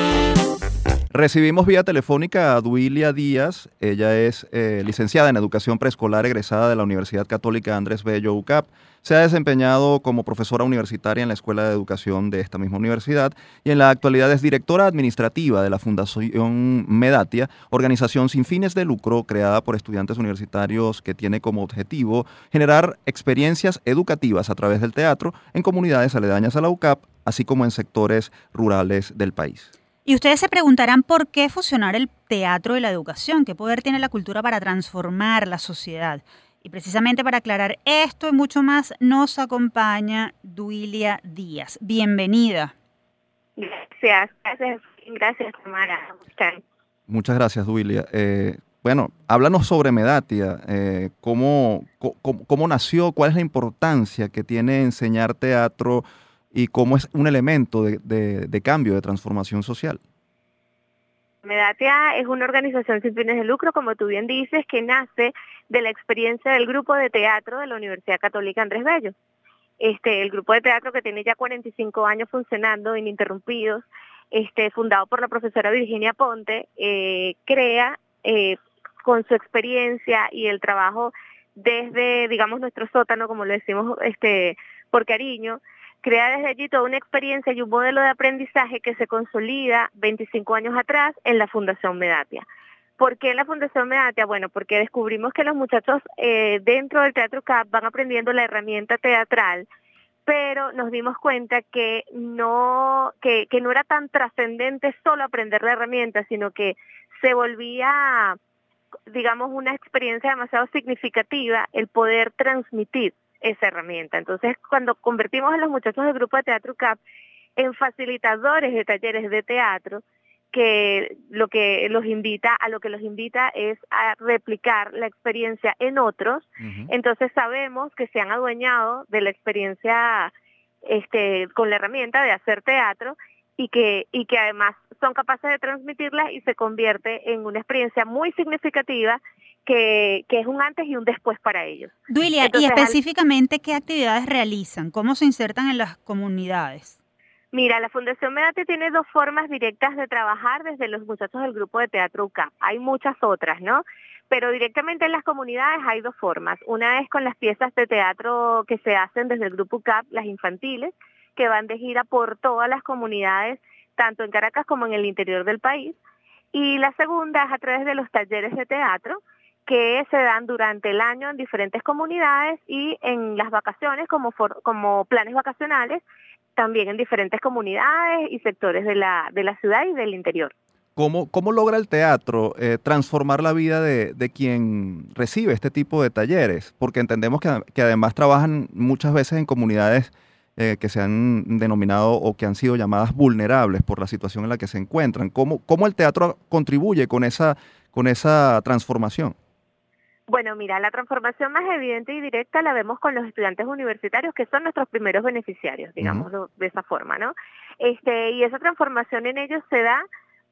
Recibimos vía telefónica a Duilia Díaz. Ella es eh, licenciada en Educación Preescolar egresada de la Universidad Católica Andrés Bello UCAP. Se ha desempeñado como profesora universitaria en la Escuela de Educación de esta misma universidad y en la actualidad es directora administrativa de la Fundación Medatia, organización sin fines de lucro creada por estudiantes universitarios que tiene como objetivo generar experiencias educativas a través del teatro en comunidades aledañas a la UCAP, así como en sectores rurales del país. Y ustedes se preguntarán por qué fusionar el teatro y la educación, qué poder tiene la cultura para transformar la sociedad. Y precisamente para aclarar esto y mucho más, nos acompaña Duilia Díaz. Bienvenida. Gracias, gracias, gracias Tamara. Muchas gracias, Duilia. Eh, bueno, háblanos sobre Medatia, eh, cómo, cómo, nació, cuál es la importancia que tiene enseñar teatro y cómo es un elemento de, cambio, de transformación social. Medatia es una organización sin fines de lucro, como tú bien dices, que nace de la experiencia del grupo de teatro de la Universidad Católica Andrés Bello. Este, el grupo de teatro que tiene ya 45 años funcionando ininterrumpidos, este, fundado por la profesora Virginia Ponte, eh, crea eh, con su experiencia y el trabajo desde, digamos, nuestro sótano, como lo decimos este, por cariño, crea desde allí toda una experiencia y un modelo de aprendizaje que se consolida 25 años atrás en la Fundación Medatia. ¿Por qué la Fundación Medatia? Bueno, porque descubrimos que los muchachos eh, dentro del Teatro CAP van aprendiendo la herramienta teatral, pero nos dimos cuenta que no, que no era tan trascendente solo aprender la herramienta, sino que se volvía, digamos, una experiencia demasiado significativa el poder transmitir esa herramienta. Entonces, cuando convertimos a los muchachos del grupo de Teatro CAP en facilitadores de talleres de teatro, que lo que los invita, a lo que los invita es a replicar la experiencia en otros, entonces sabemos que se han adueñado de la experiencia este, con la herramienta de hacer teatro y que, y que además son capaces de transmitirla y se convierte en una experiencia muy significativa que, es un antes y un después para ellos. Duilia, y específicamente, ¿qué actividades realizan? ¿Cómo se insertan en las comunidades? Mira, la Fundación Medate tiene dos formas directas de trabajar desde los muchachos del grupo de teatro UCAP. Hay muchas otras, ¿no? Pero directamente en las comunidades hay dos formas. Una es con las piezas de teatro que se hacen desde el grupo UCAP, las infantiles, que van de gira por todas las comunidades, tanto en Caracas como en el interior del país. Y la segunda es a través de los talleres de teatro, que se dan durante el año en diferentes comunidades y en las vacaciones como, como planes vacacionales también en diferentes comunidades y sectores de la, de la ciudad y del interior. ¿Cómo, cómo logra el teatro eh, transformar la vida de, de, quien recibe este tipo de talleres? Porque entendemos que, que además trabajan muchas veces en comunidades eh, que se han denominado o que han sido llamadas vulnerables por la situación en la que se encuentran. ¿Cómo, cómo el teatro contribuye con esa, con esa transformación? Bueno, mira, la transformación más evidente y directa la vemos con los estudiantes universitarios, que son nuestros primeros beneficiarios, digamos, de esa forma, ¿no? Este, y esa transformación en ellos se da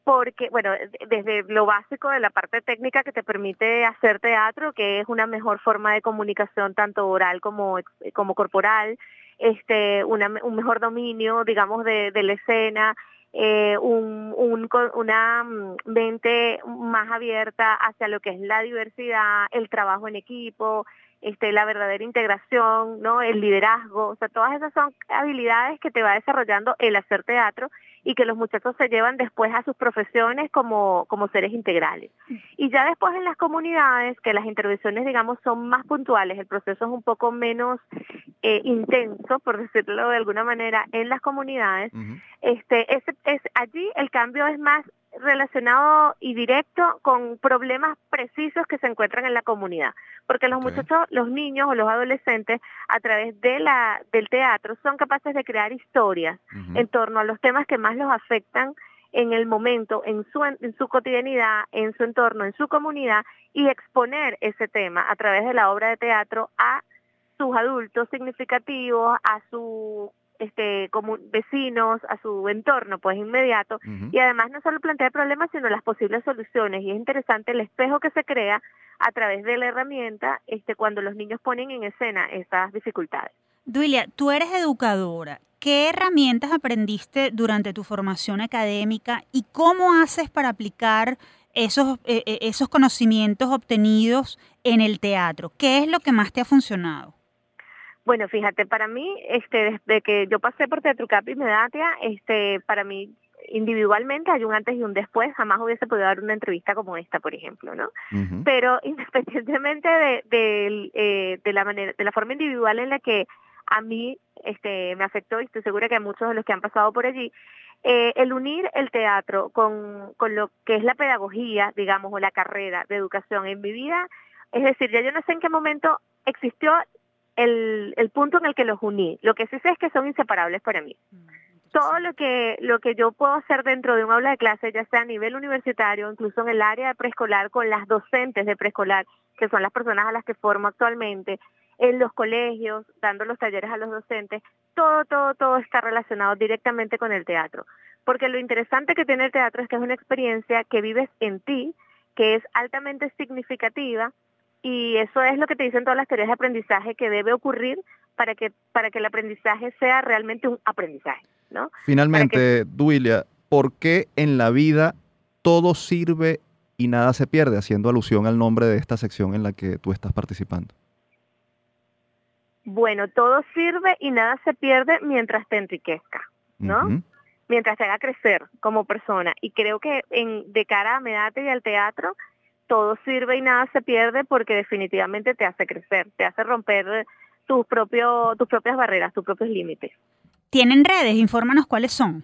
porque, bueno, desde lo básico de la parte técnica que te permite hacer teatro, que es una mejor forma de comunicación tanto oral como, como corporal, este, una, un mejor dominio, digamos, de, de la escena, eh, un, un, una mm, mente más abierta hacia lo que es la diversidad, el trabajo en equipo, este, la verdadera integración, ¿no? el liderazgo, o sea, todas esas son habilidades que te va desarrollando el hacer teatro y que los muchachos se llevan después a sus profesiones como, como seres integrales. Y ya después en las comunidades, que las intervenciones, digamos, son más puntuales, el proceso es un poco menos eh, intenso, por <laughs> decirlo de alguna manera, en las comunidades, este, es, es, allí el cambio es más relacionado y directo con problemas precisos que se encuentran en la comunidad, porque los muchachos, los niños o los adolescentes a través de la del teatro son capaces de crear historias en torno a los temas que más los afectan en el momento, en su, en su cotidianidad, en su entorno, en su comunidad y exponer ese tema a través de la obra de teatro a sus adultos significativos, a sus este, como vecinos, a su entorno pues inmediato y además no solo plantea problemas sino las posibles soluciones y es interesante el espejo que se crea a través de la herramienta este, cuando los niños ponen en escena esas dificultades. Duilia, tú eres educadora. ¿Qué herramientas aprendiste durante tu formación académica y cómo haces para aplicar esos, eh, eh, esos conocimientos obtenidos en el teatro? ¿Qué es lo que más te ha funcionado? Bueno, fíjate, para mí, este, desde que yo pasé por Teatro Cap y Medatia, este, para mí individualmente hay un antes y un después, jamás hubiese podido dar una entrevista como esta, por ejemplo, ¿no? Pero <laughs> independientemente de, de, eh, de la manera, de la forma individual en la que a mí este, me afectó y estoy segura que a muchos de los que han pasado por allí, eh, el unir el teatro con, con lo que es la pedagogía, digamos, o la carrera de educación en mi vida, es decir, ya yo no sé en qué momento existió el, el punto en el que los uní. Lo que sí sé es que son inseparables para mí. Mm, Todo lo que, lo que yo puedo hacer dentro de un aula de clase, ya sea a nivel universitario, incluso en el área de preescolar, con las docentes de preescolar, que son las personas a las que formo actualmente, en los colegios, dando los talleres a los docentes, todo, todo, todo está relacionado directamente con el teatro. Porque lo interesante que tiene el teatro es que es una experiencia que vives en ti, que es altamente significativa y eso es lo que te dicen todas las teorías de aprendizaje que debe ocurrir para que, para que el aprendizaje sea realmente un aprendizaje. ¿no? Finalmente, Duilia, ¿por qué en la vida todo sirve y nada se pierde? Haciendo alusión al nombre de esta sección en la que tú estás participando. Bueno, todo sirve y nada se pierde mientras te enriquezca, ¿no? Mientras te haga crecer como persona. Y creo que en, de cara a Medate y al teatro, todo sirve y nada se pierde porque definitivamente te hace crecer, te hace romper tus, propios, tus propias barreras, tus propios límites. ¿Tienen redes? Infórmanos cuáles son.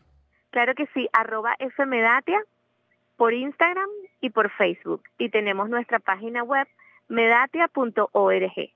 Claro que sí, arroba fmedatia por Instagram y por Facebook. Y tenemos nuestra página web medatia.org.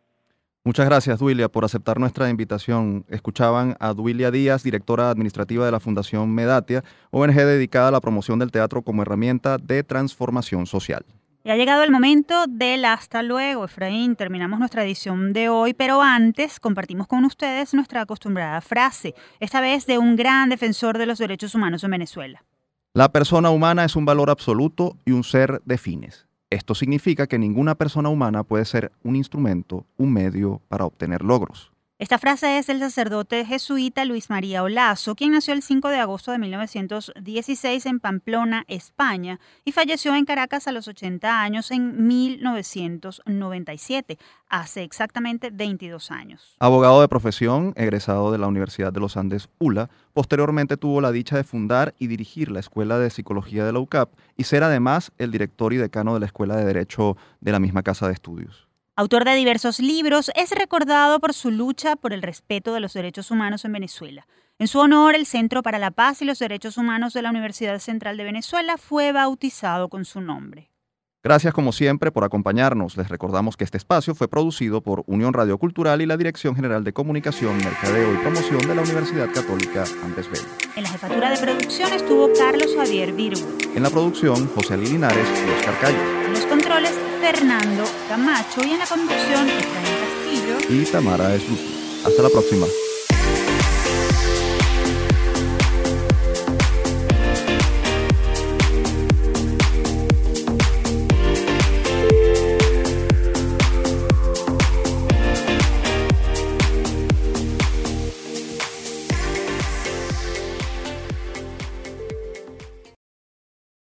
Muchas gracias, Duilia, por aceptar nuestra invitación. Escuchaban a Duilia Díaz, directora administrativa de la Fundación Medatia, ONG dedicada a la promoción del teatro como herramienta de transformación social. Y ha llegado el momento del hasta luego, Efraín. Terminamos nuestra edición de hoy, pero antes compartimos con ustedes nuestra acostumbrada frase, esta vez de un gran defensor de los derechos humanos en Venezuela. La persona humana es un valor absoluto y un ser de fines. Esto significa que ninguna persona humana puede ser un instrumento, un medio para obtener logros. Esta frase es del sacerdote jesuita Luis María Olazo, quien nació el 5 de agosto de 1916 en Pamplona, España, y falleció en Caracas a los 80 años en 1997, hace exactamente 22 años. Abogado de profesión, egresado de la Universidad de los Andes ULA, posteriormente tuvo la dicha de fundar y dirigir la Escuela de Psicología de la UCAP y ser además el director y decano de la Escuela de Derecho de la misma casa de estudios. Autor de diversos libros, es recordado por su lucha por el respeto de los derechos humanos en Venezuela. En su honor, el Centro para la Paz y los Derechos Humanos de la Universidad Central de Venezuela fue bautizado con su nombre. Gracias como siempre por acompañarnos. Les recordamos que este espacio fue producido por Unión Radio Cultural y la Dirección General de Comunicación, Mercadeo y Promoción de la Universidad Católica Andes Bello. En la jefatura de producción estuvo Carlos Javier Virgo. En la producción, José Linares y Oscar Calle. Fernando Camacho y en la conducción, Efraín Castillo y Tamara Esluti. Hasta la próxima.